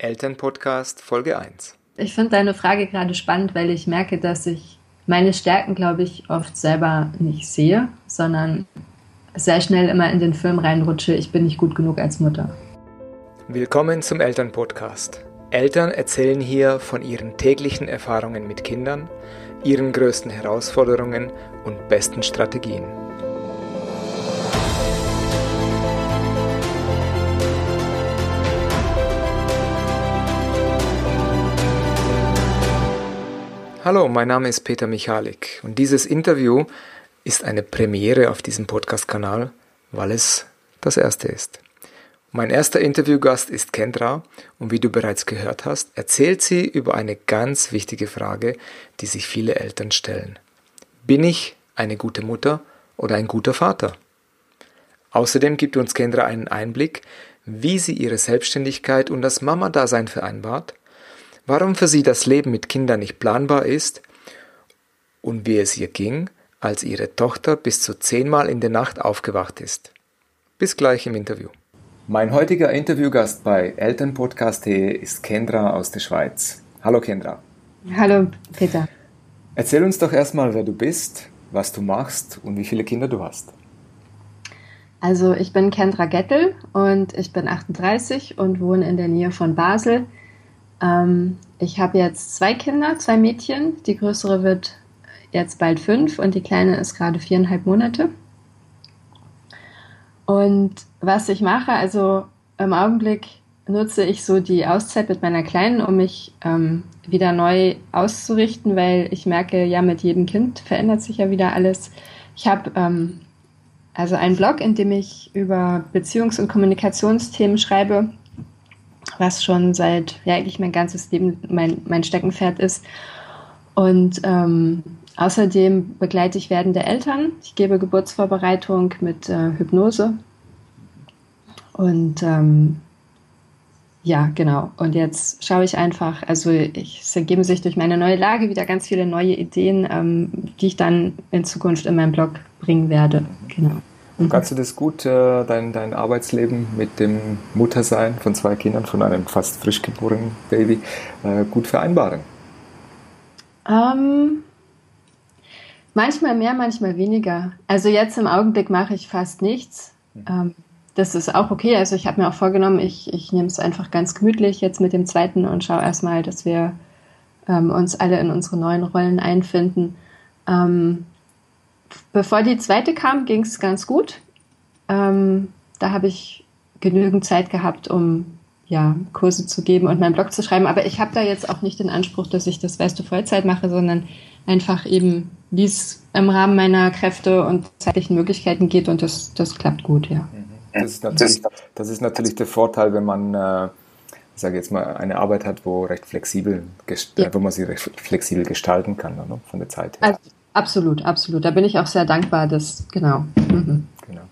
Elternpodcast Folge 1. Ich finde deine Frage gerade spannend, weil ich merke, dass ich meine Stärken, glaube ich, oft selber nicht sehe, sondern sehr schnell immer in den Film reinrutsche, ich bin nicht gut genug als Mutter. Willkommen zum Elternpodcast. Eltern erzählen hier von ihren täglichen Erfahrungen mit Kindern, ihren größten Herausforderungen und besten Strategien. Hallo, mein Name ist Peter Michalik und dieses Interview ist eine Premiere auf diesem Podcast-Kanal, weil es das erste ist. Mein erster Interviewgast ist Kendra und wie du bereits gehört hast, erzählt sie über eine ganz wichtige Frage, die sich viele Eltern stellen. Bin ich eine gute Mutter oder ein guter Vater? Außerdem gibt uns Kendra einen Einblick, wie sie ihre Selbstständigkeit und das Mama-Dasein vereinbart warum für sie das Leben mit Kindern nicht planbar ist und wie es ihr ging, als ihre Tochter bis zu zehnmal in der Nacht aufgewacht ist. Bis gleich im Interview. Mein heutiger Interviewgast bei Elternpodcast.de ist Kendra aus der Schweiz. Hallo Kendra. Hallo Peter. Erzähl uns doch erstmal, wer du bist, was du machst und wie viele Kinder du hast. Also ich bin Kendra Gettel und ich bin 38 und wohne in der Nähe von Basel ähm, ich habe jetzt zwei Kinder, zwei Mädchen. Die größere wird jetzt bald fünf und die kleine ist gerade viereinhalb Monate. Und was ich mache, also im Augenblick nutze ich so die Auszeit mit meiner Kleinen, um mich ähm, wieder neu auszurichten, weil ich merke, ja, mit jedem Kind verändert sich ja wieder alles. Ich habe ähm, also einen Blog, in dem ich über Beziehungs- und Kommunikationsthemen schreibe was schon seit, ja, eigentlich mein ganzes Leben mein, mein Steckenpferd ist. Und ähm, außerdem begleite ich werdende Eltern. Ich gebe Geburtsvorbereitung mit äh, Hypnose. Und ähm, ja, genau. Und jetzt schaue ich einfach, also ich, es ergeben sich durch meine neue Lage wieder ganz viele neue Ideen, ähm, die ich dann in Zukunft in meinem Blog bringen werde. Genau. Mhm. Kannst du das gut, äh, dein, dein Arbeitsleben mit dem Muttersein von zwei Kindern, von einem fast frisch geborenen Baby, äh, gut vereinbaren? Ähm, manchmal mehr, manchmal weniger. Also jetzt im Augenblick mache ich fast nichts. Mhm. Ähm, das ist auch okay. Also ich habe mir auch vorgenommen, ich, ich nehme es einfach ganz gemütlich jetzt mit dem zweiten und schaue erstmal, dass wir ähm, uns alle in unsere neuen Rollen einfinden. Ähm, bevor die zweite kam, ging es ganz gut. Ähm, da habe ich genügend Zeit gehabt, um ja, Kurse zu geben und meinen Blog zu schreiben. Aber ich habe da jetzt auch nicht den Anspruch, dass ich das, weißt du, Vollzeit mache, sondern einfach eben, wie es im Rahmen meiner Kräfte und zeitlichen Möglichkeiten geht und das, das klappt gut, ja. Das ist natürlich, das ist natürlich der Vorteil, wenn man, äh, ich sage jetzt mal, eine Arbeit hat, wo recht flexibel, ja. wo man sie recht flexibel gestalten kann, ne, von der Zeit her. Also, Absolut, absolut. Da bin ich auch sehr dankbar, dass, genau. Mhm. genau.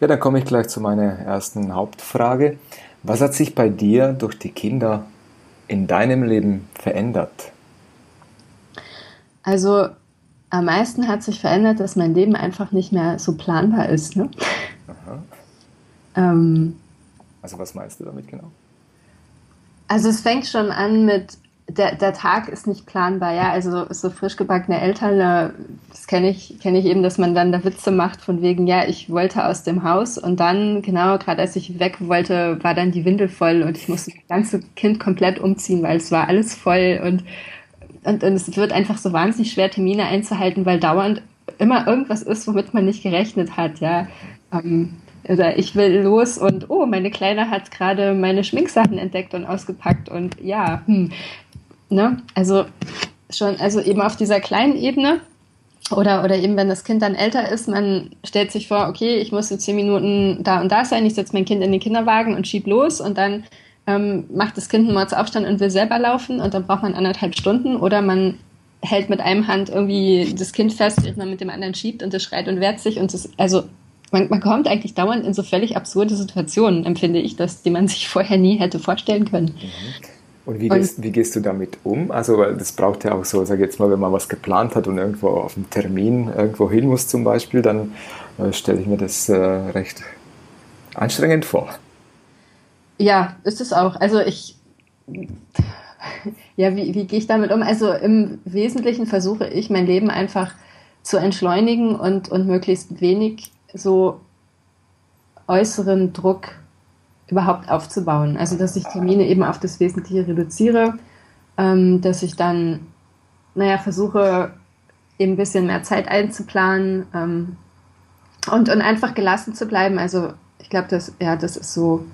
Ja, dann komme ich gleich zu meiner ersten Hauptfrage. Was hat sich bei dir durch die Kinder in deinem Leben verändert? Also am meisten hat sich verändert, dass mein Leben einfach nicht mehr so planbar ist. Ne? Ähm, also was meinst du damit genau? Also es fängt schon an mit der, der Tag ist nicht planbar, ja. Also so frisch gebackene Eltern, das kenne ich, kenne ich eben, dass man dann da Witze macht von wegen, ja, ich wollte aus dem Haus und dann, genau, gerade als ich weg wollte, war dann die Windel voll und ich musste das ganze Kind komplett umziehen, weil es war alles voll und, und, und es wird einfach so wahnsinnig schwer, Termine einzuhalten, weil dauernd immer irgendwas ist, womit man nicht gerechnet hat, ja. Ähm, oder ich will los und oh, meine Kleine hat gerade meine Schminksachen entdeckt und ausgepackt und ja, hm, Ne? Also schon, also eben auf dieser kleinen Ebene oder, oder eben wenn das Kind dann älter ist, man stellt sich vor, okay, ich muss in zehn Minuten da und da sein, ich setze mein Kind in den Kinderwagen und schieb los und dann ähm, macht das Kind einen Mordsaufstand und will selber laufen und dann braucht man anderthalb Stunden oder man hält mit einem Hand irgendwie das Kind fest, während man mit dem anderen schiebt und es schreit und wehrt sich und das, also man, man kommt eigentlich dauernd in so völlig absurde Situationen, empfinde ich, dass die man sich vorher nie hätte vorstellen können. Mhm. Und wie gehst, und wie gehst, du damit um? Also, weil das braucht ja auch so, sag jetzt mal, wenn man was geplant hat und irgendwo auf einen Termin irgendwo hin muss zum Beispiel, dann äh, stelle ich mir das äh, recht anstrengend vor. Ja, ist es auch. Also ich, ja, wie, wie gehe ich damit um? Also im Wesentlichen versuche ich mein Leben einfach zu entschleunigen und, und möglichst wenig so äußeren Druck überhaupt aufzubauen. Also dass ich Termine eben auf das Wesentliche reduziere, ähm, dass ich dann, naja, versuche eben ein bisschen mehr Zeit einzuplanen ähm, und, und einfach gelassen zu bleiben. Also ich glaube, das, ja, das ist so,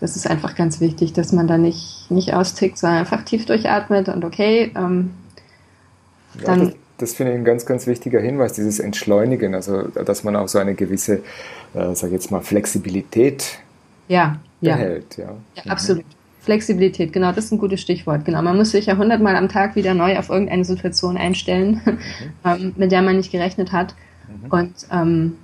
das ist einfach ganz wichtig, dass man da nicht, nicht austickt, sondern einfach tief durchatmet und okay, ähm, ja, dann. Das, das finde ich ein ganz, ganz wichtiger Hinweis, dieses Entschleunigen, also dass man auch so eine gewisse, äh, sag jetzt mal, Flexibilität ja, behält. Ja, ja mhm. absolut. Flexibilität, genau, das ist ein gutes Stichwort. Genau, man muss sich ja hundertmal am Tag wieder neu auf irgendeine Situation einstellen, mhm. ähm, mit der man nicht gerechnet hat. Mhm. Und ähm,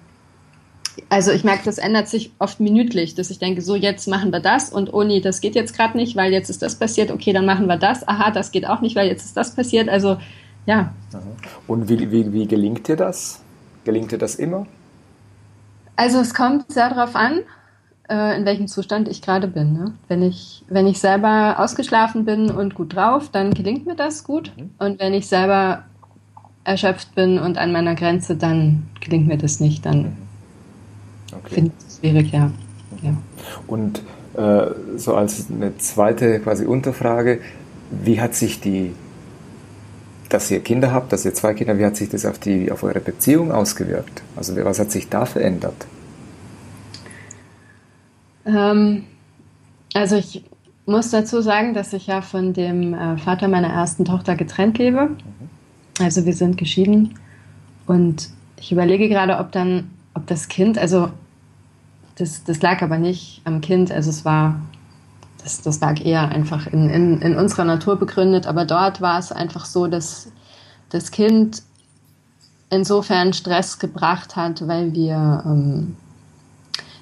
also ich merke, das ändert sich oft minütlich, dass ich denke, so jetzt machen wir das und oh nee, das geht jetzt gerade nicht, weil jetzt ist das passiert, okay, dann machen wir das, aha, das geht auch nicht, weil jetzt ist das passiert, also ja. Und wie, wie, wie gelingt dir das? Gelingt dir das immer? Also es kommt sehr darauf an, äh, in welchem Zustand ich gerade bin. Ne? Wenn, ich, wenn ich selber ausgeschlafen bin und gut drauf, dann gelingt mir das gut. Mhm. Und wenn ich selber erschöpft bin und an meiner Grenze, dann gelingt mir das nicht. Dann mhm. okay. finde ich es schwierig, ja. ja. Und äh, so als eine zweite quasi Unterfrage, wie hat sich die, dass ihr Kinder habt, dass ihr zwei Kinder, wie hat sich das auf, die, auf eure Beziehung ausgewirkt? Also was hat sich da verändert? Ähm, also ich muss dazu sagen, dass ich ja von dem äh, Vater meiner ersten Tochter getrennt lebe. Mhm. Also wir sind geschieden und ich überlege gerade, ob dann, ob das Kind, also das, das lag aber nicht am Kind, also es war, das, das lag eher einfach in, in, in unserer Natur begründet, aber dort war es einfach so, dass das Kind insofern Stress gebracht hat, weil wir ähm,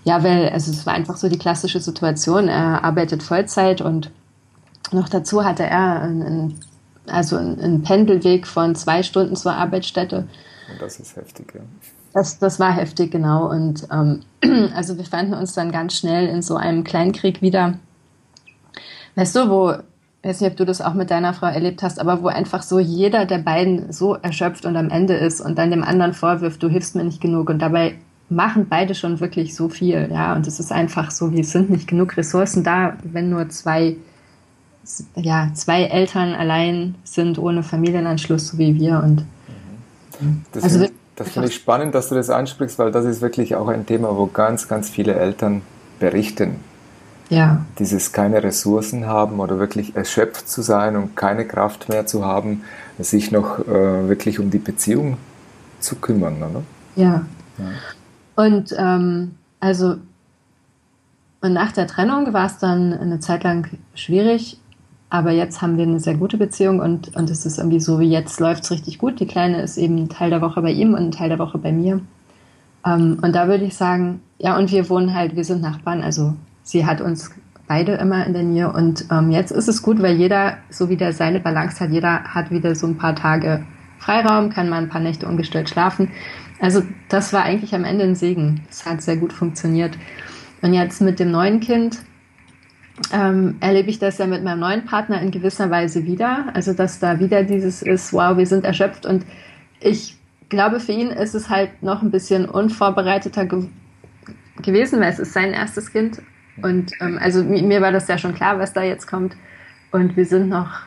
ja, weil also es war einfach so die klassische Situation. Er arbeitet Vollzeit und noch dazu hatte er einen, also einen Pendelweg von zwei Stunden zur Arbeitsstätte. Und das ist heftig, ja. Das, das war heftig, genau. Und ähm, also wir fanden uns dann ganz schnell in so einem Kleinkrieg wieder. Weißt du, wo, ich weiß nicht, ob du das auch mit deiner Frau erlebt hast, aber wo einfach so jeder der beiden so erschöpft und am Ende ist und dann dem anderen vorwirft, du hilfst mir nicht genug und dabei machen beide schon wirklich so viel, ja. Und es ist einfach so, wie es sind nicht genug Ressourcen da, wenn nur zwei, ja, zwei Eltern allein sind ohne Familienanschluss, so wie wir. Und das also find, das finde ich spannend, dass du das ansprichst, weil das ist wirklich auch ein Thema, wo ganz, ganz viele Eltern berichten. Ja. Dieses keine Ressourcen haben oder wirklich erschöpft zu sein und keine Kraft mehr zu haben, sich noch äh, wirklich um die Beziehung zu kümmern, oder? Ja. ja. Und ähm, also und nach der Trennung war es dann eine Zeit lang schwierig, aber jetzt haben wir eine sehr gute Beziehung und, und es ist irgendwie so, wie jetzt läuft es richtig gut. Die Kleine ist eben Teil der Woche bei ihm und Teil der Woche bei mir. Ähm, und da würde ich sagen, ja, und wir wohnen halt, wir sind Nachbarn, also sie hat uns beide immer in der Nähe und ähm, jetzt ist es gut, weil jeder so wieder seine Balance hat, jeder hat wieder so ein paar Tage Freiraum, kann mal ein paar Nächte ungestört schlafen. Also das war eigentlich am Ende ein Segen. Es hat sehr gut funktioniert. Und jetzt mit dem neuen Kind ähm, erlebe ich das ja mit meinem neuen Partner in gewisser Weise wieder. Also dass da wieder dieses ist, wow, wir sind erschöpft. Und ich glaube, für ihn ist es halt noch ein bisschen unvorbereiteter ge gewesen, weil es ist sein erstes Kind. Und ähm, also mir war das ja schon klar, was da jetzt kommt. Und wir sind noch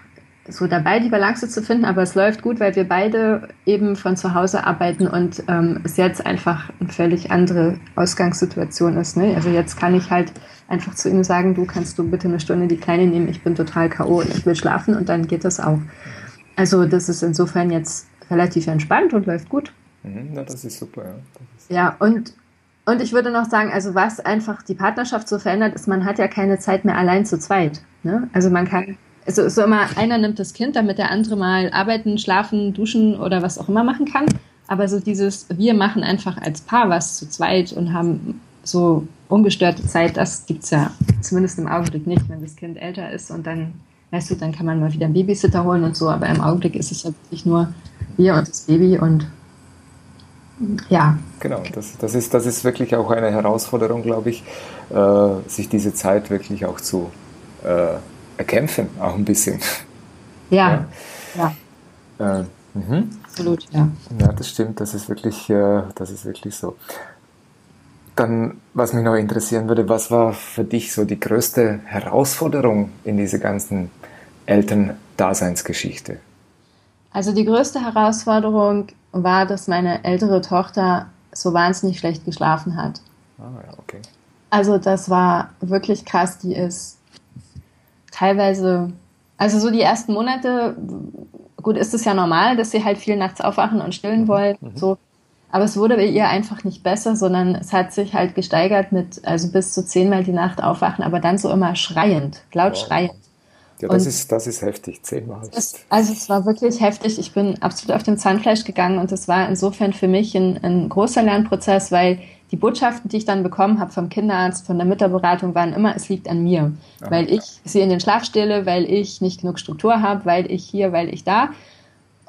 so dabei, die Balance zu finden, aber es läuft gut, weil wir beide eben von zu Hause arbeiten und ähm, es jetzt einfach eine völlig andere Ausgangssituation ist. Ne? Also jetzt kann ich halt einfach zu ihm sagen, du kannst du bitte eine Stunde die Kleine nehmen, ich bin total K.O., ich will schlafen und dann geht das auch. Also das ist insofern jetzt relativ entspannt und läuft gut. Mhm, na, das ist super, ja. Ist ja, und und ich würde noch sagen, also was einfach die Partnerschaft so verändert, ist, man hat ja keine Zeit mehr allein zu zweit. Ne? Also man kann also so immer einer nimmt das Kind, damit der andere mal arbeiten, schlafen, duschen oder was auch immer machen kann. Aber so dieses, wir machen einfach als Paar was zu zweit und haben so ungestörte Zeit, das gibt es ja zumindest im Augenblick nicht, wenn das Kind älter ist und dann, weißt du, dann kann man mal wieder einen Babysitter holen und so, aber im Augenblick ist es ja wirklich nur wir und das Baby und ja. Genau, das, das, ist, das ist wirklich auch eine Herausforderung, glaube ich, äh, sich diese Zeit wirklich auch zu äh, erkämpfen, auch ein bisschen. Ja, ja. ja. Äh, mhm. Absolut, ja. Ja, das stimmt, das ist wirklich, äh, das ist wirklich so. Dann, was mich noch interessieren würde, was war für dich so die größte Herausforderung in dieser ganzen Elterndaseinsgeschichte? Also die größte Herausforderung war, dass meine ältere Tochter so wahnsinnig schlecht geschlafen hat. Ah, ja, okay. Also das war wirklich krass. Die ist teilweise, also so die ersten Monate, gut, ist es ja normal, dass sie halt viel nachts aufwachen und stillen mhm. wollen. Mhm. So. Aber es wurde bei ihr einfach nicht besser, sondern es hat sich halt gesteigert mit, also bis zu zehnmal die Nacht aufwachen, aber dann so immer schreiend, laut wow. schreiend. Ja, das, ist, das ist heftig, zehnmal. Das, also es war wirklich heftig. Ich bin absolut auf dem Zahnfleisch gegangen und es war insofern für mich ein, ein großer Lernprozess, weil die Botschaften, die ich dann bekommen habe vom Kinderarzt, von der Mütterberatung, waren immer, es liegt an mir. Aha. Weil ich sie in den Schlaf stelle, weil ich nicht genug Struktur habe, weil ich hier, weil ich da.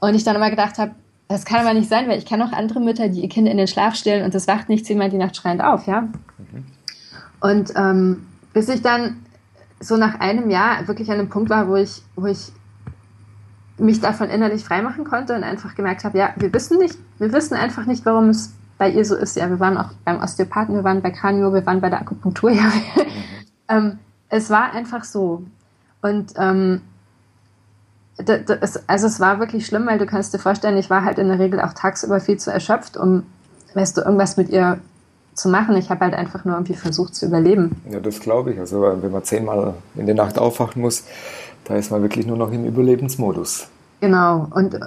Und ich dann immer gedacht habe, das kann aber nicht sein, weil ich kenne auch andere Mütter, die ihr Kind in den Schlaf stellen und das wacht nicht zehnmal die Nacht schreiend auf, ja. Mhm. Und ähm, bis ich dann so nach einem Jahr wirklich an einem Punkt war, wo ich, wo ich mich davon innerlich freimachen konnte und einfach gemerkt habe, ja, wir wissen nicht, wir wissen einfach nicht, warum es bei ihr so ist. Ja, wir waren auch beim Osteopathen, wir waren bei Kranio, wir waren bei der Akupunktur. Ja. Ähm, es war einfach so. Und ähm, das, also es war wirklich schlimm, weil du kannst dir vorstellen, ich war halt in der Regel auch tagsüber viel zu erschöpft, um, weißt du, irgendwas mit ihr zu machen. Ich habe halt einfach nur irgendwie versucht zu überleben. Ja, das glaube ich. Also wenn man zehnmal in der Nacht aufwachen muss, da ist man wirklich nur noch im Überlebensmodus. Genau. Und,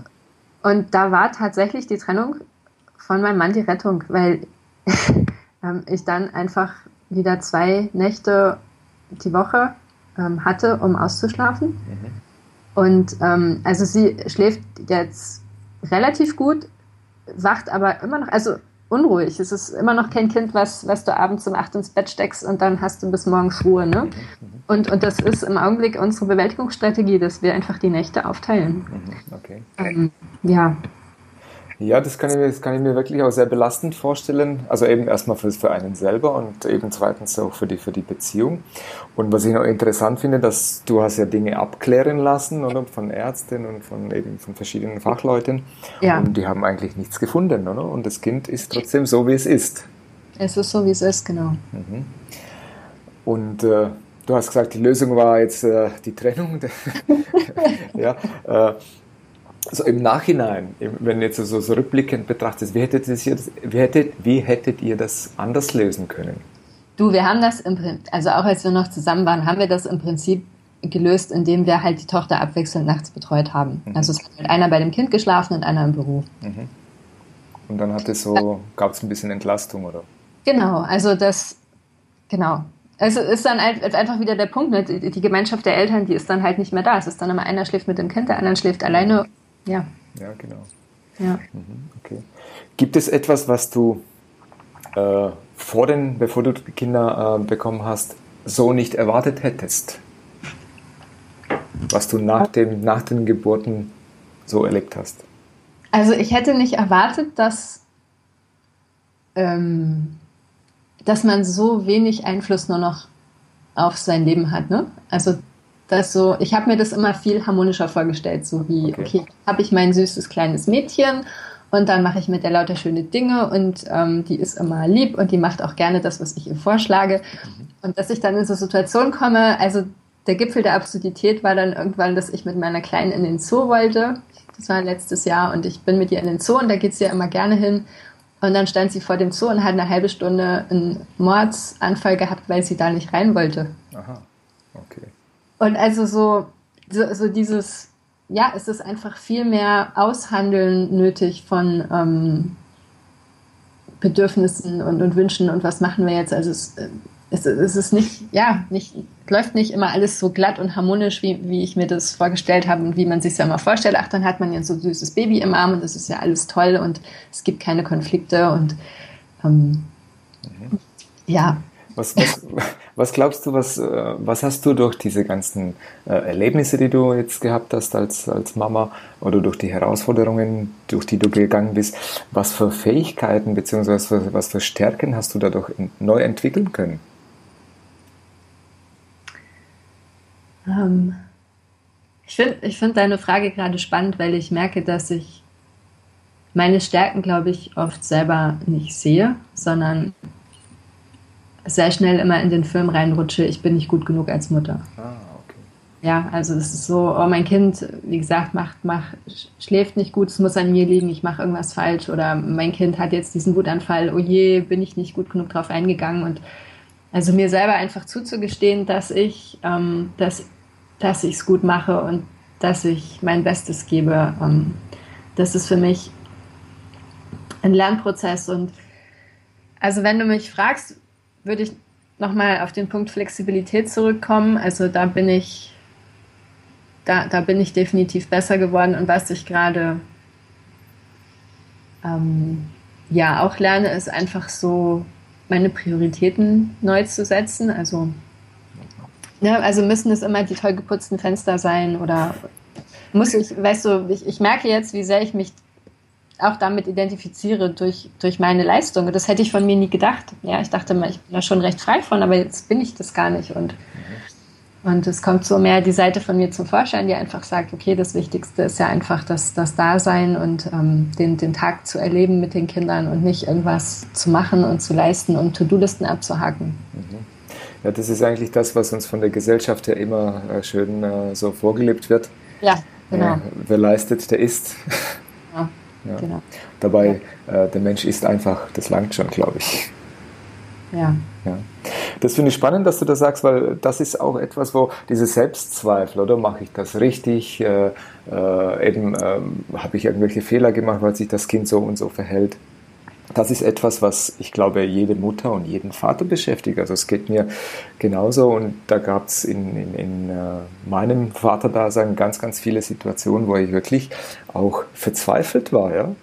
und da war tatsächlich die Trennung von meinem Mann die Rettung, weil ähm, ich dann einfach wieder zwei Nächte die Woche ähm, hatte, um auszuschlafen. Mhm. Und ähm, also sie schläft jetzt relativ gut, wacht aber immer noch, also unruhig. Es ist immer noch kein Kind, was, was du abends um acht ins Bett steckst und dann hast du bis morgens Ruhe. Ne? Mhm. Und, und das ist im Augenblick unsere Bewältigungsstrategie, dass wir einfach die Nächte aufteilen. Mhm. Okay. Ähm, ja. Ja, das kann, ich mir, das kann ich mir wirklich auch sehr belastend vorstellen. Also eben erstmal für, für einen selber und eben zweitens auch für die, für die Beziehung. Und was ich noch interessant finde, dass du hast ja Dinge abklären lassen oder von Ärzten und von eben von verschiedenen Fachleuten. Ja. Und die haben eigentlich nichts gefunden, oder? Und das Kind ist trotzdem so, wie es ist. Es ist so, wie es ist, genau. Mhm. Und äh, du hast gesagt, die Lösung war jetzt äh, die Trennung. ja, äh, also im Nachhinein, wenn jetzt so, so rückblickend betrachtet, wie hättet, ihr das, wie, hättet, wie hättet ihr das anders lösen können? Du, wir haben das im Prinzip, also auch als wir noch zusammen waren, haben wir das im Prinzip gelöst, indem wir halt die Tochter abwechselnd nachts betreut haben. Mhm. Also es hat halt einer bei dem Kind geschlafen und einer im Büro. Mhm. Und dann hat es so, gab es ein bisschen Entlastung, oder? Genau, also das, genau. Also ist dann einfach wieder der Punkt, ne? die Gemeinschaft der Eltern, die ist dann halt nicht mehr da. Es ist dann immer einer schläft mit dem Kind, der andere schläft alleine ja. Ja, genau. Ja. Mhm, okay. Gibt es etwas, was du äh, vor den, bevor du Kinder äh, bekommen hast, so nicht erwartet hättest? Was du nach, dem, nach den Geburten so erlebt hast? Also ich hätte nicht erwartet, dass, ähm, dass man so wenig Einfluss nur noch auf sein Leben hat. Ne? Also das so, ich habe mir das immer viel harmonischer vorgestellt, so wie, okay, okay habe ich mein süßes kleines Mädchen und dann mache ich mit der lauter schöne Dinge und ähm, die ist immer lieb und die macht auch gerne das, was ich ihr vorschlage. Mhm. Und dass ich dann in so Situationen komme, also der Gipfel der Absurdität war dann irgendwann, dass ich mit meiner Kleinen in den Zoo wollte. Das war letztes Jahr und ich bin mit ihr in den Zoo und da geht sie ja immer gerne hin. Und dann stand sie vor dem Zoo und hat eine halbe Stunde einen Mordsanfall gehabt, weil sie da nicht rein wollte. Aha, okay. Und also so, so, so dieses, ja, es ist einfach viel mehr Aushandeln nötig von ähm, Bedürfnissen und, und Wünschen und was machen wir jetzt. Also es, es, es ist nicht, ja, nicht, läuft nicht immer alles so glatt und harmonisch, wie, wie ich mir das vorgestellt habe und wie man sich ja immer vorstellt. Ach, dann hat man ja so ein süßes Baby im Arm und das ist ja alles toll und es gibt keine Konflikte und ähm, mhm. ja, was, was, was glaubst du, was, äh, was hast du durch diese ganzen äh, Erlebnisse, die du jetzt gehabt hast als, als Mama oder durch die Herausforderungen, durch die du gegangen bist, was für Fähigkeiten bzw. was für Stärken hast du dadurch neu entwickeln können? Ähm, ich finde ich find deine Frage gerade spannend, weil ich merke, dass ich meine Stärken, glaube ich, oft selber nicht sehe, sondern sehr schnell immer in den Film reinrutsche, ich bin nicht gut genug als Mutter. Ah, okay. Ja, also es ist so, oh, mein Kind, wie gesagt, macht, macht, schläft nicht gut, es muss an mir liegen, ich mache irgendwas falsch oder mein Kind hat jetzt diesen Wutanfall, oh je, bin ich nicht gut genug drauf eingegangen und also mir selber einfach zuzugestehen, dass ich, ähm, dass, dass ich es gut mache und dass ich mein Bestes gebe, ähm, das ist für mich ein Lernprozess und also wenn du mich fragst, würde ich nochmal auf den Punkt Flexibilität zurückkommen. Also da bin ich, da, da bin ich definitiv besser geworden. Und was ich gerade ähm, ja auch lerne, ist einfach so meine Prioritäten neu zu setzen. Also, ja, also müssen es immer die toll geputzten Fenster sein oder muss ich, weißt du, ich, ich merke jetzt, wie sehr ich mich auch damit identifiziere durch, durch meine Leistung. Und das hätte ich von mir nie gedacht. Ja, ich dachte mal, ich bin da schon recht frei von, aber jetzt bin ich das gar nicht. Und, und es kommt so mehr die Seite von mir zum Vorschein, die einfach sagt, okay, das Wichtigste ist ja einfach das, das Dasein und ähm, den, den Tag zu erleben mit den Kindern und nicht irgendwas zu machen und zu leisten und To-Do-Listen abzuhaken. Mhm. Ja, das ist eigentlich das, was uns von der Gesellschaft her immer äh, schön äh, so vorgelebt wird. Ja, genau. Äh, wer leistet, der isst. Ja. Genau. Dabei, ja. äh, der Mensch ist einfach, das langt schon, glaube ich. Ja. ja. Das finde ich spannend, dass du das sagst, weil das ist auch etwas, wo diese Selbstzweifel, oder mache ich das richtig? Äh, äh, eben ähm, habe ich irgendwelche Fehler gemacht, weil sich das Kind so und so verhält? Das ist etwas, was ich glaube, jede Mutter und jeden Vater beschäftigt. Also es geht mir genauso und da gab es in, in, in äh, meinem Vaterdasein ganz, ganz viele Situationen, wo ich wirklich auch verzweifelt war, ja.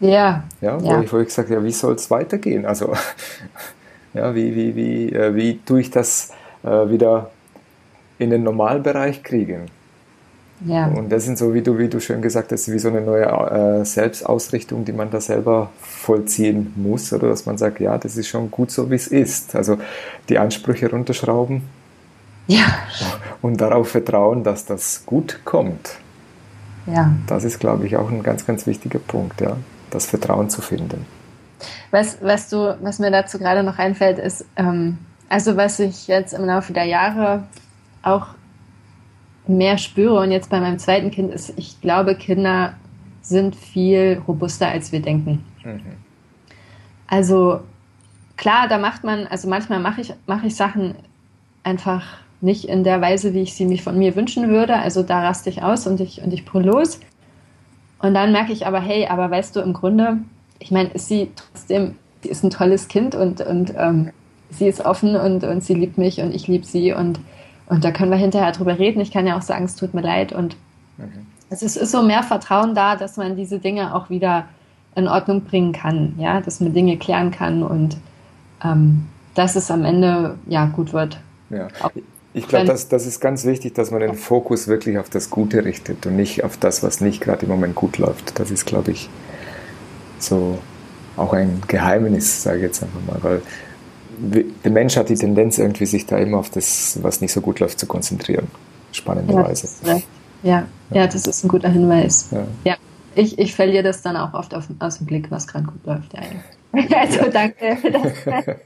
Ja. Ja, wo, ja. Ich, wo ich gesagt habe, ja, wie soll es weitergehen? Also, ja, wie, wie, wie, äh, wie tue ich das äh, wieder in den Normalbereich kriegen? Ja. Und das sind so, wie du, wie du schön gesagt hast, wie so eine neue äh, Selbstausrichtung, die man da selber vollziehen muss, oder dass man sagt, ja, das ist schon gut so, wie es ist. Also die Ansprüche runterschrauben. Ja. Und darauf vertrauen, dass das gut kommt. Ja. Das ist, glaube ich, auch ein ganz, ganz wichtiger Punkt, ja, das Vertrauen zu finden. Was, was, du, was mir dazu gerade noch einfällt, ist, ähm, also was ich jetzt im Laufe der Jahre auch mehr spüre und jetzt bei meinem zweiten Kind ist, ich glaube, Kinder sind viel robuster, als wir denken. Mhm. Also klar, da macht man, also manchmal mache ich, mache ich Sachen einfach nicht in der Weise, wie ich sie mir von mir wünschen würde. Also da raste ich aus und ich, und ich brülle los. Und dann merke ich aber, hey, aber weißt du, im Grunde, ich meine, ist sie trotzdem, sie ist ein tolles Kind und, und ähm, sie ist offen und, und sie liebt mich und ich liebe sie und und da können wir hinterher drüber reden. Ich kann ja auch sagen, es tut mir leid. Und mhm. es ist, ist so mehr Vertrauen da, dass man diese Dinge auch wieder in Ordnung bringen kann, ja, dass man Dinge klären kann und ähm, dass es am Ende ja gut wird. Ja. Ich glaube, das, das ist ganz wichtig, dass man den Fokus wirklich auf das Gute richtet und nicht auf das, was nicht gerade im Moment gut läuft. Das ist, glaube ich, so auch ein Geheimnis, sage ich jetzt einfach mal, weil der Mensch hat die Tendenz, irgendwie sich da immer auf das, was nicht so gut läuft, zu konzentrieren. Spannenderweise. Ja, ja, ja, das ist ein guter Hinweis. Ja. ja. Ich, ich verliere das dann auch oft auf, aus dem Blick, was gerade gut läuft. Ja, Also danke.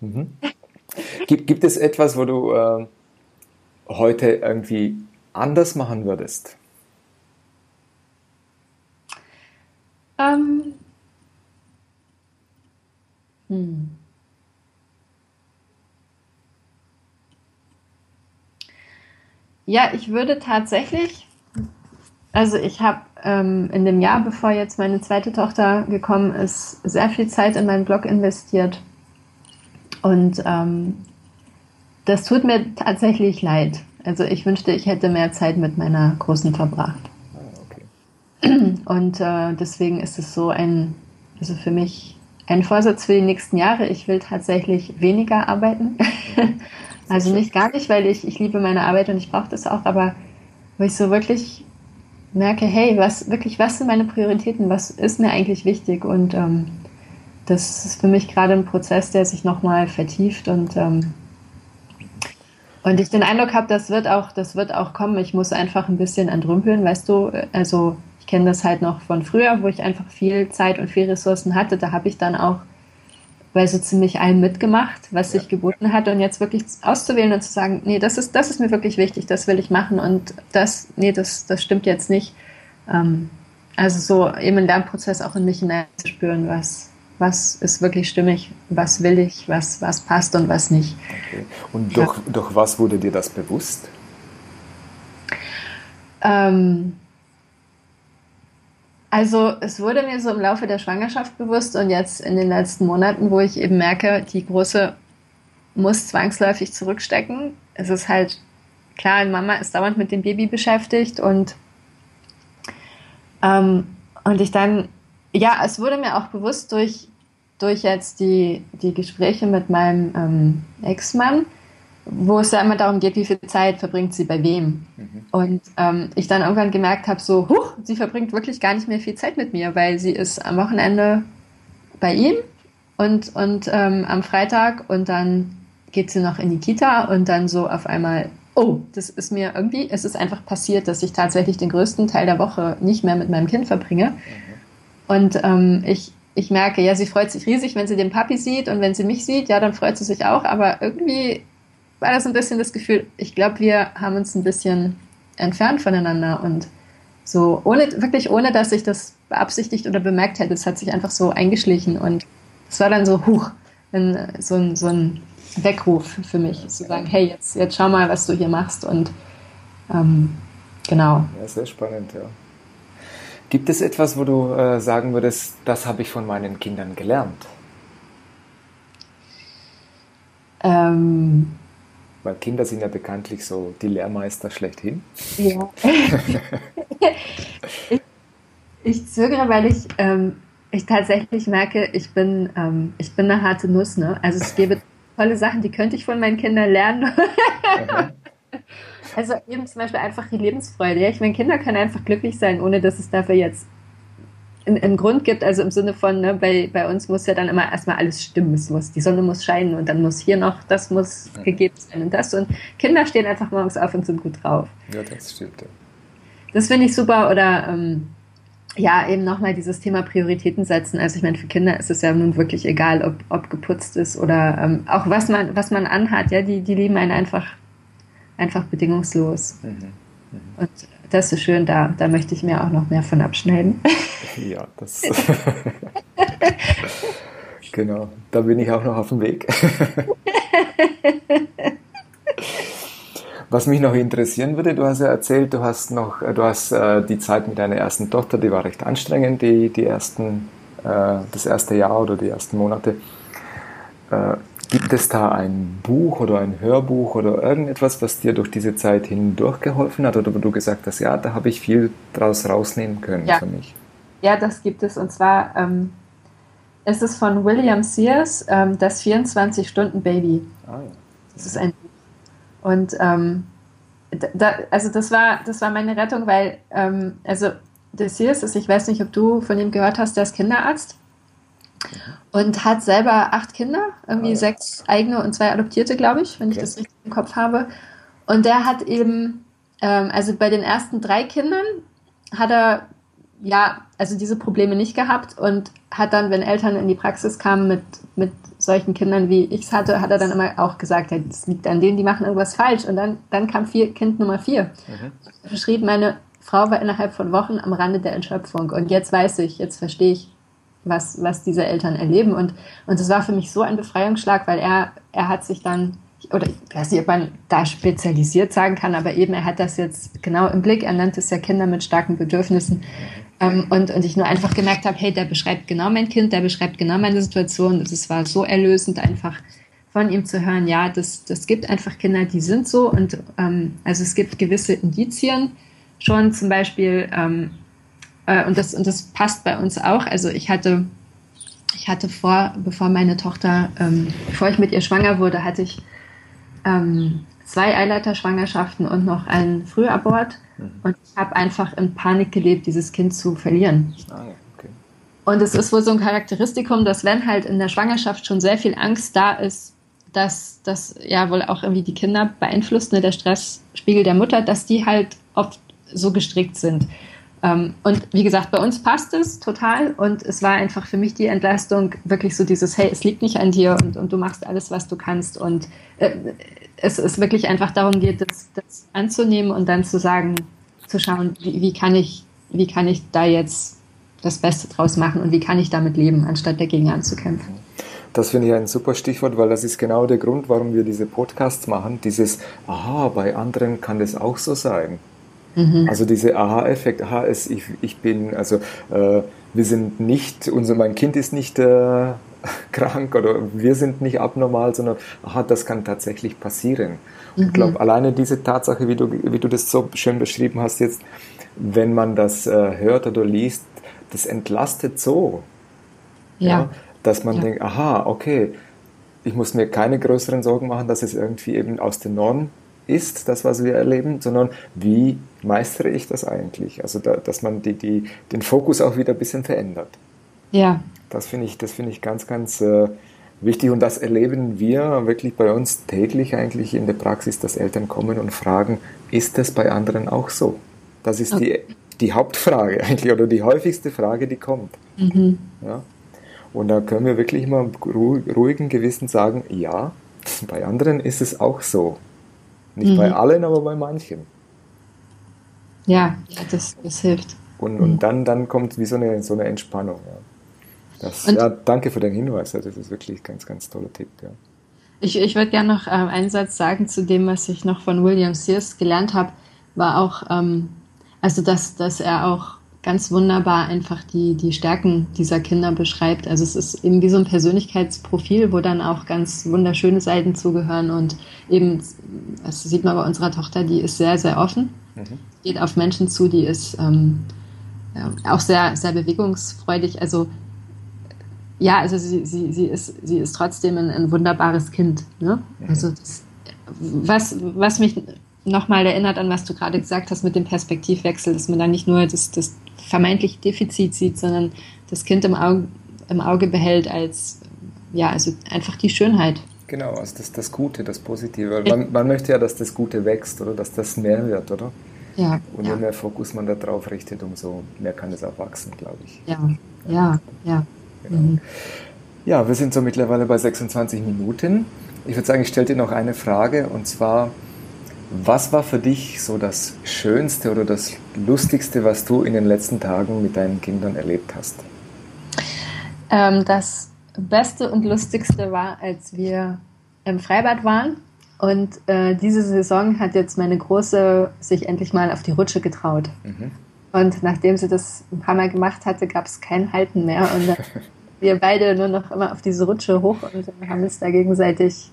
mhm. gibt, gibt es etwas, wo du äh, heute irgendwie anders machen würdest? Ähm, hm. Ja, ich würde tatsächlich, also ich habe ähm, in dem Jahr, bevor jetzt meine zweite Tochter gekommen ist, sehr viel Zeit in meinen Blog investiert. Und ähm, das tut mir tatsächlich leid. Also ich wünschte, ich hätte mehr Zeit mit meiner Großen verbracht. Ah, okay. Und äh, deswegen ist es so ein, also für mich ein Vorsatz für die nächsten Jahre. Ich will tatsächlich weniger arbeiten. also nicht gar nicht, weil ich, ich liebe meine Arbeit und ich brauche das auch, aber wo ich so wirklich merke, hey, was wirklich, was sind meine Prioritäten, was ist mir eigentlich wichtig? Und ähm, das ist für mich gerade ein Prozess, der sich nochmal vertieft und ähm, Und ich den Eindruck habe, das wird auch, das wird auch kommen. Ich muss einfach ein bisschen entrümpeln, weißt du. Also kenne das halt noch von früher, wo ich einfach viel Zeit und viel Ressourcen hatte. Da habe ich dann auch bei so ziemlich allem mitgemacht, was ja. sich geboten hat. Und jetzt wirklich auszuwählen und zu sagen, nee, das ist, das ist mir wirklich wichtig, das will ich machen und das, nee, das, das stimmt jetzt nicht. Ähm, also so eben im Lernprozess auch in mich hineinzuspüren, was, was ist wirklich stimmig, was will ich, was, was passt und was nicht. Okay. Und durch, ja. durch was wurde dir das bewusst? Ähm, also es wurde mir so im Laufe der Schwangerschaft bewusst und jetzt in den letzten Monaten, wo ich eben merke, die Große muss zwangsläufig zurückstecken. Es ist halt klar, Mama ist dauernd mit dem Baby beschäftigt und, ähm, und ich dann, ja, es wurde mir auch bewusst durch, durch jetzt die, die Gespräche mit meinem ähm, Ex-Mann, wo es ja immer darum geht, wie viel Zeit verbringt sie bei wem. Mhm. Und ähm, ich dann irgendwann gemerkt habe, so, huch, sie verbringt wirklich gar nicht mehr viel Zeit mit mir, weil sie ist am Wochenende bei ihm und, und ähm, am Freitag und dann geht sie noch in die Kita und dann so auf einmal, oh, das ist mir irgendwie, es ist einfach passiert, dass ich tatsächlich den größten Teil der Woche nicht mehr mit meinem Kind verbringe. Mhm. Und ähm, ich, ich merke, ja, sie freut sich riesig, wenn sie den Papi sieht und wenn sie mich sieht, ja, dann freut sie sich auch, aber irgendwie war das ein bisschen das Gefühl, ich glaube, wir haben uns ein bisschen entfernt voneinander und so, ohne, wirklich ohne, dass ich das beabsichtigt oder bemerkt hätte. Es hat sich einfach so eingeschlichen und es war dann so, huch, so ein, so ein Weckruf für mich, zu sagen, hey, jetzt, jetzt schau mal, was du hier machst und ähm, genau. Ja, sehr spannend, ja. Gibt es etwas, wo du äh, sagen würdest, das habe ich von meinen Kindern gelernt? Ähm, weil Kinder sind ja bekanntlich so die Lehrmeister schlechthin. Ja. ich, ich, zögere, weil ich, ähm, ich tatsächlich merke, ich bin, ähm, ich bin eine harte Nuss. Ne? Also es gäbe tolle Sachen, die könnte ich von meinen Kindern lernen. also eben zum Beispiel einfach die Lebensfreude. Ja? Ich meine, Kinder können einfach glücklich sein, ohne dass es dafür jetzt einen Grund gibt, also im Sinne von, ne, bei, bei uns muss ja dann immer erstmal alles stimmen. Es muss, die Sonne muss scheinen und dann muss hier noch, das muss ja. gegeben sein und das. Und Kinder stehen einfach morgens auf und sind gut drauf. Ja, das stimmt. Ja. Das finde ich super. Oder ähm, ja, eben nochmal dieses Thema Prioritäten setzen. Also ich meine, für Kinder ist es ja nun wirklich egal, ob, ob geputzt ist oder ähm, auch was man, was man anhat, ja, die, die lieben einen einfach, einfach bedingungslos. Mhm. Mhm. Und das ist schön, da, da möchte ich mir auch noch mehr von abschneiden. Ja, das. genau, da bin ich auch noch auf dem Weg. Was mich noch interessieren würde, du hast ja erzählt, du hast noch, du hast äh, die Zeit mit deiner ersten Tochter, die war recht anstrengend, die, die ersten, äh, das erste Jahr oder die ersten Monate. Äh, Gibt es da ein Buch oder ein Hörbuch oder irgendetwas, was dir durch diese Zeit hindurch geholfen hat oder wo du gesagt hast, ja, da habe ich viel draus rausnehmen können ja. für mich? Ja, das gibt es. Und zwar ähm, ist es von William Sears, ähm, das 24-Stunden-Baby. Ah, ja. Das ist ein Buch. Und ähm, da, also das war, das war meine Rettung, weil, ähm, also der Sears ist, ich weiß nicht, ob du von ihm gehört hast, der ist Kinderarzt und hat selber acht Kinder, irgendwie ah, ja. sechs eigene und zwei adoptierte, glaube ich, wenn okay. ich das richtig im Kopf habe. Und der hat eben, ähm, also bei den ersten drei Kindern hat er ja, also diese Probleme nicht gehabt und hat dann, wenn Eltern in die Praxis kamen mit, mit solchen Kindern, wie ich es hatte, hat er dann immer auch gesagt, ja, das liegt an denen, die machen irgendwas falsch. Und dann, dann kam vier, Kind Nummer vier. Mhm. Er schrieb, meine Frau war innerhalb von Wochen am Rande der Entschöpfung. Und jetzt weiß ich, jetzt verstehe ich, was, was diese Eltern erleben. Und, und das war für mich so ein Befreiungsschlag, weil er, er hat sich dann, oder ich weiß nicht, ob man da spezialisiert sagen kann, aber eben er hat das jetzt genau im Blick. Er nennt es ja Kinder mit starken Bedürfnissen. Ähm, und, und ich nur einfach gemerkt habe, hey, der beschreibt genau mein Kind, der beschreibt genau meine Situation. Es war so erlösend, einfach von ihm zu hören, ja, das, das gibt einfach Kinder, die sind so. Und ähm, also es gibt gewisse Indizien schon, zum Beispiel, ähm, äh, und, das, und das passt bei uns auch. Also ich hatte, ich hatte vor, bevor meine Tochter, ähm, bevor ich mit ihr schwanger wurde, hatte ich ähm, zwei Eileiterschwangerschaften und noch einen Frühabort. Mhm. Und ich habe einfach in Panik gelebt, dieses Kind zu verlieren. Ah, ja. okay. Und es ist wohl so ein Charakteristikum, dass wenn halt in der Schwangerschaft schon sehr viel Angst da ist, dass das ja wohl auch irgendwie die Kinder beeinflusst, ne, der Stressspiegel der Mutter, dass die halt oft so gestrickt sind. Ähm, und wie gesagt, bei uns passt es total und es war einfach für mich die Entlastung, wirklich so dieses, hey, es liegt nicht an dir und, und du machst alles, was du kannst und äh, es ist wirklich einfach darum geht, das, das, anzunehmen und dann zu sagen, zu schauen, wie, wie, kann ich, wie kann ich da jetzt das Beste draus machen und wie kann ich damit leben, anstatt dagegen anzukämpfen. Das finde ich ein super Stichwort, weil das ist genau der Grund, warum wir diese Podcasts machen. Dieses, aha, bei anderen kann das auch so sein. Mhm. Also dieser Aha-Effekt, aha, es, ich, ich bin, also äh, wir sind nicht, unser, mein Kind ist nicht äh, krank oder wir sind nicht abnormal, sondern aha, das kann tatsächlich passieren. Mhm. Ich glaube, alleine diese Tatsache, wie du, wie du das so schön beschrieben hast jetzt, wenn man das äh, hört oder liest, das entlastet so. Ja. ja dass man ja. denkt, aha, okay, ich muss mir keine größeren Sorgen machen, dass es irgendwie eben aus der Norm ist, das, was wir erleben, sondern wie meistere ich das eigentlich? Also, da, dass man die, die, den Fokus auch wieder ein bisschen verändert. Ja. Das finde ich, das ich ganz, ganz äh, wichtig und das erleben wir wirklich bei uns täglich eigentlich in der Praxis, dass Eltern kommen und fragen, ist es bei anderen auch so? Das ist okay. die, die Hauptfrage eigentlich oder die häufigste Frage, die kommt. Mhm. Ja? Und da können wir wirklich mal ruhigen Gewissen sagen, ja, bei anderen ist es auch so. Nicht mhm. bei allen, aber bei manchen. Ja, das, das hilft. Und, mhm. und dann, dann kommt wie so eine, so eine Entspannung. Ja. Das, ja, danke für den Hinweis. Das ist wirklich ein ganz, ganz toller Tipp. Ja. Ich, ich würde gerne noch äh, einen Satz sagen zu dem, was ich noch von William Sears gelernt habe, war auch, ähm, also dass, dass er auch ganz wunderbar einfach die, die Stärken dieser Kinder beschreibt. Also es ist eben wie so ein Persönlichkeitsprofil, wo dann auch ganz wunderschöne Seiten zugehören und eben, das sieht man bei unserer Tochter, die ist sehr, sehr offen, mhm. geht auf Menschen zu, die ist ähm, ja, auch sehr, sehr bewegungsfreudig. Also ja, also sie, sie, sie, ist, sie ist trotzdem ein, ein wunderbares Kind. Ne? Mhm. Also das, was, was mich nochmal erinnert an, was du gerade gesagt hast mit dem Perspektivwechsel, dass man da nicht nur das, das vermeintliche Defizit sieht, sondern das Kind im Auge, im Auge behält als, ja, also einfach die Schönheit. Genau, also das, das Gute, das Positive. Man, man möchte ja, dass das Gute wächst oder dass das mehr wird, oder? Ja. Und je ja. mehr Fokus man da drauf richtet, umso mehr kann es auch wachsen, glaube ich. Ja, ja, ja. Genau. Mhm. Ja, wir sind so mittlerweile bei 26 Minuten. Ich würde sagen, ich stelle dir noch eine Frage und zwar, was war für dich so das Schönste oder das Lustigste, was du in den letzten Tagen mit deinen Kindern erlebt hast? Ähm, das Beste und Lustigste war, als wir im Freibad waren. Und äh, diese Saison hat jetzt meine Große sich endlich mal auf die Rutsche getraut. Mhm. Und nachdem sie das ein paar Mal gemacht hatte, gab es kein Halten mehr. Und wir beide nur noch immer auf diese Rutsche hoch und haben uns da gegenseitig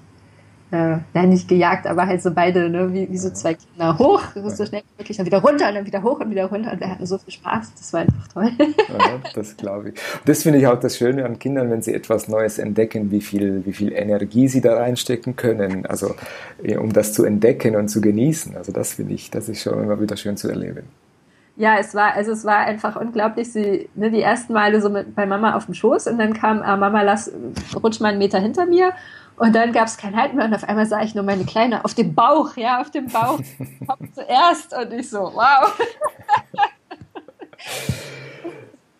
äh, ja, nicht gejagt, aber halt so beide, ne, wie, wie so zwei Kinder hoch, so schnell wie möglich, dann wieder runter und dann wieder hoch und wieder runter und wir hatten so viel Spaß, das war einfach toll. Ja, das glaube ich. Das finde ich auch das Schöne an Kindern, wenn sie etwas Neues entdecken, wie viel, wie viel Energie sie da reinstecken können, also um das zu entdecken und zu genießen. Also das finde ich, das ist schon immer wieder schön zu erleben. Ja, es war, also es war einfach unglaublich. Sie, ne, die ersten Male so mit, bei Mama auf dem Schoß und dann kam äh, Mama, lass, rutsch mal einen Meter hinter mir und dann gab es kein Halt mehr und auf einmal sah ich nur meine Kleine auf dem Bauch, ja, auf dem Bauch. zuerst und ich so, wow.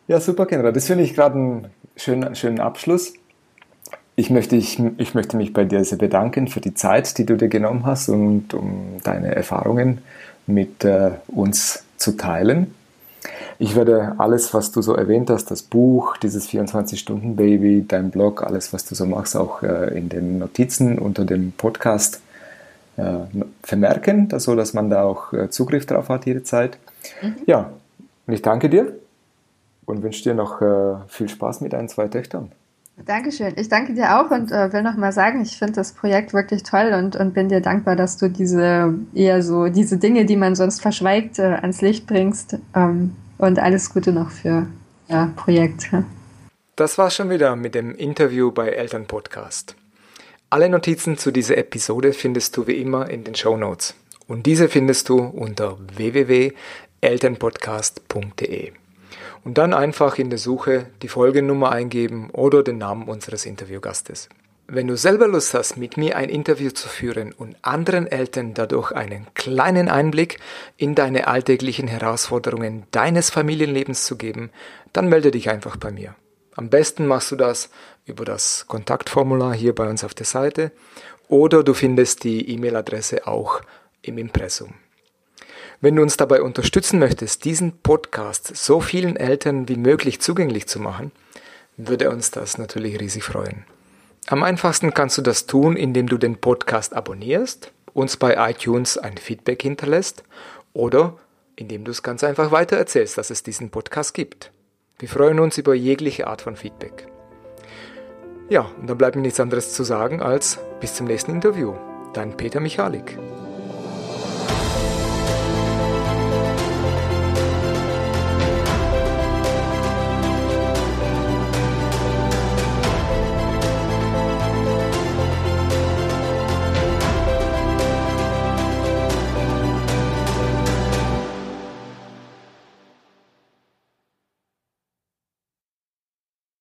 ja, super, Kendra. Das finde ich gerade einen schönen, schönen Abschluss. Ich möchte, ich, ich möchte mich bei dir sehr bedanken für die Zeit, die du dir genommen hast und um deine Erfahrungen mit äh, uns zu teilen. Ich werde alles, was du so erwähnt hast, das Buch, dieses 24-Stunden-Baby, dein Blog, alles, was du so machst, auch äh, in den Notizen unter dem Podcast äh, vermerken, so dass man da auch äh, Zugriff drauf hat jederzeit. Mhm. Ja, und ich danke dir und wünsche dir noch viel Spaß mit deinen zwei Töchtern. Dankeschön. Ich danke dir auch und äh, will noch mal sagen, ich finde das Projekt wirklich toll und, und bin dir dankbar, dass du diese eher so diese Dinge, die man sonst verschweigt, äh, ans Licht bringst. Ähm, und alles Gute noch für ja, Projekt. Das war schon wieder mit dem Interview bei Eltern Podcast. Alle Notizen zu dieser Episode findest du wie immer in den Show Notes. Und diese findest du unter www.elternpodcast.de. Und dann einfach in der Suche die Folgennummer eingeben oder den Namen unseres Interviewgastes. Wenn du selber Lust hast, mit mir ein Interview zu führen und anderen Eltern dadurch einen kleinen Einblick in deine alltäglichen Herausforderungen deines Familienlebens zu geben, dann melde dich einfach bei mir. Am besten machst du das über das Kontaktformular hier bei uns auf der Seite oder du findest die E-Mail-Adresse auch im Impressum. Wenn du uns dabei unterstützen möchtest, diesen Podcast so vielen Eltern wie möglich zugänglich zu machen, würde uns das natürlich riesig freuen. Am einfachsten kannst du das tun, indem du den Podcast abonnierst, uns bei iTunes ein Feedback hinterlässt oder indem du es ganz einfach weitererzählst, dass es diesen Podcast gibt. Wir freuen uns über jegliche Art von Feedback. Ja, und dann bleibt mir nichts anderes zu sagen als bis zum nächsten Interview. Dein Peter Michalik.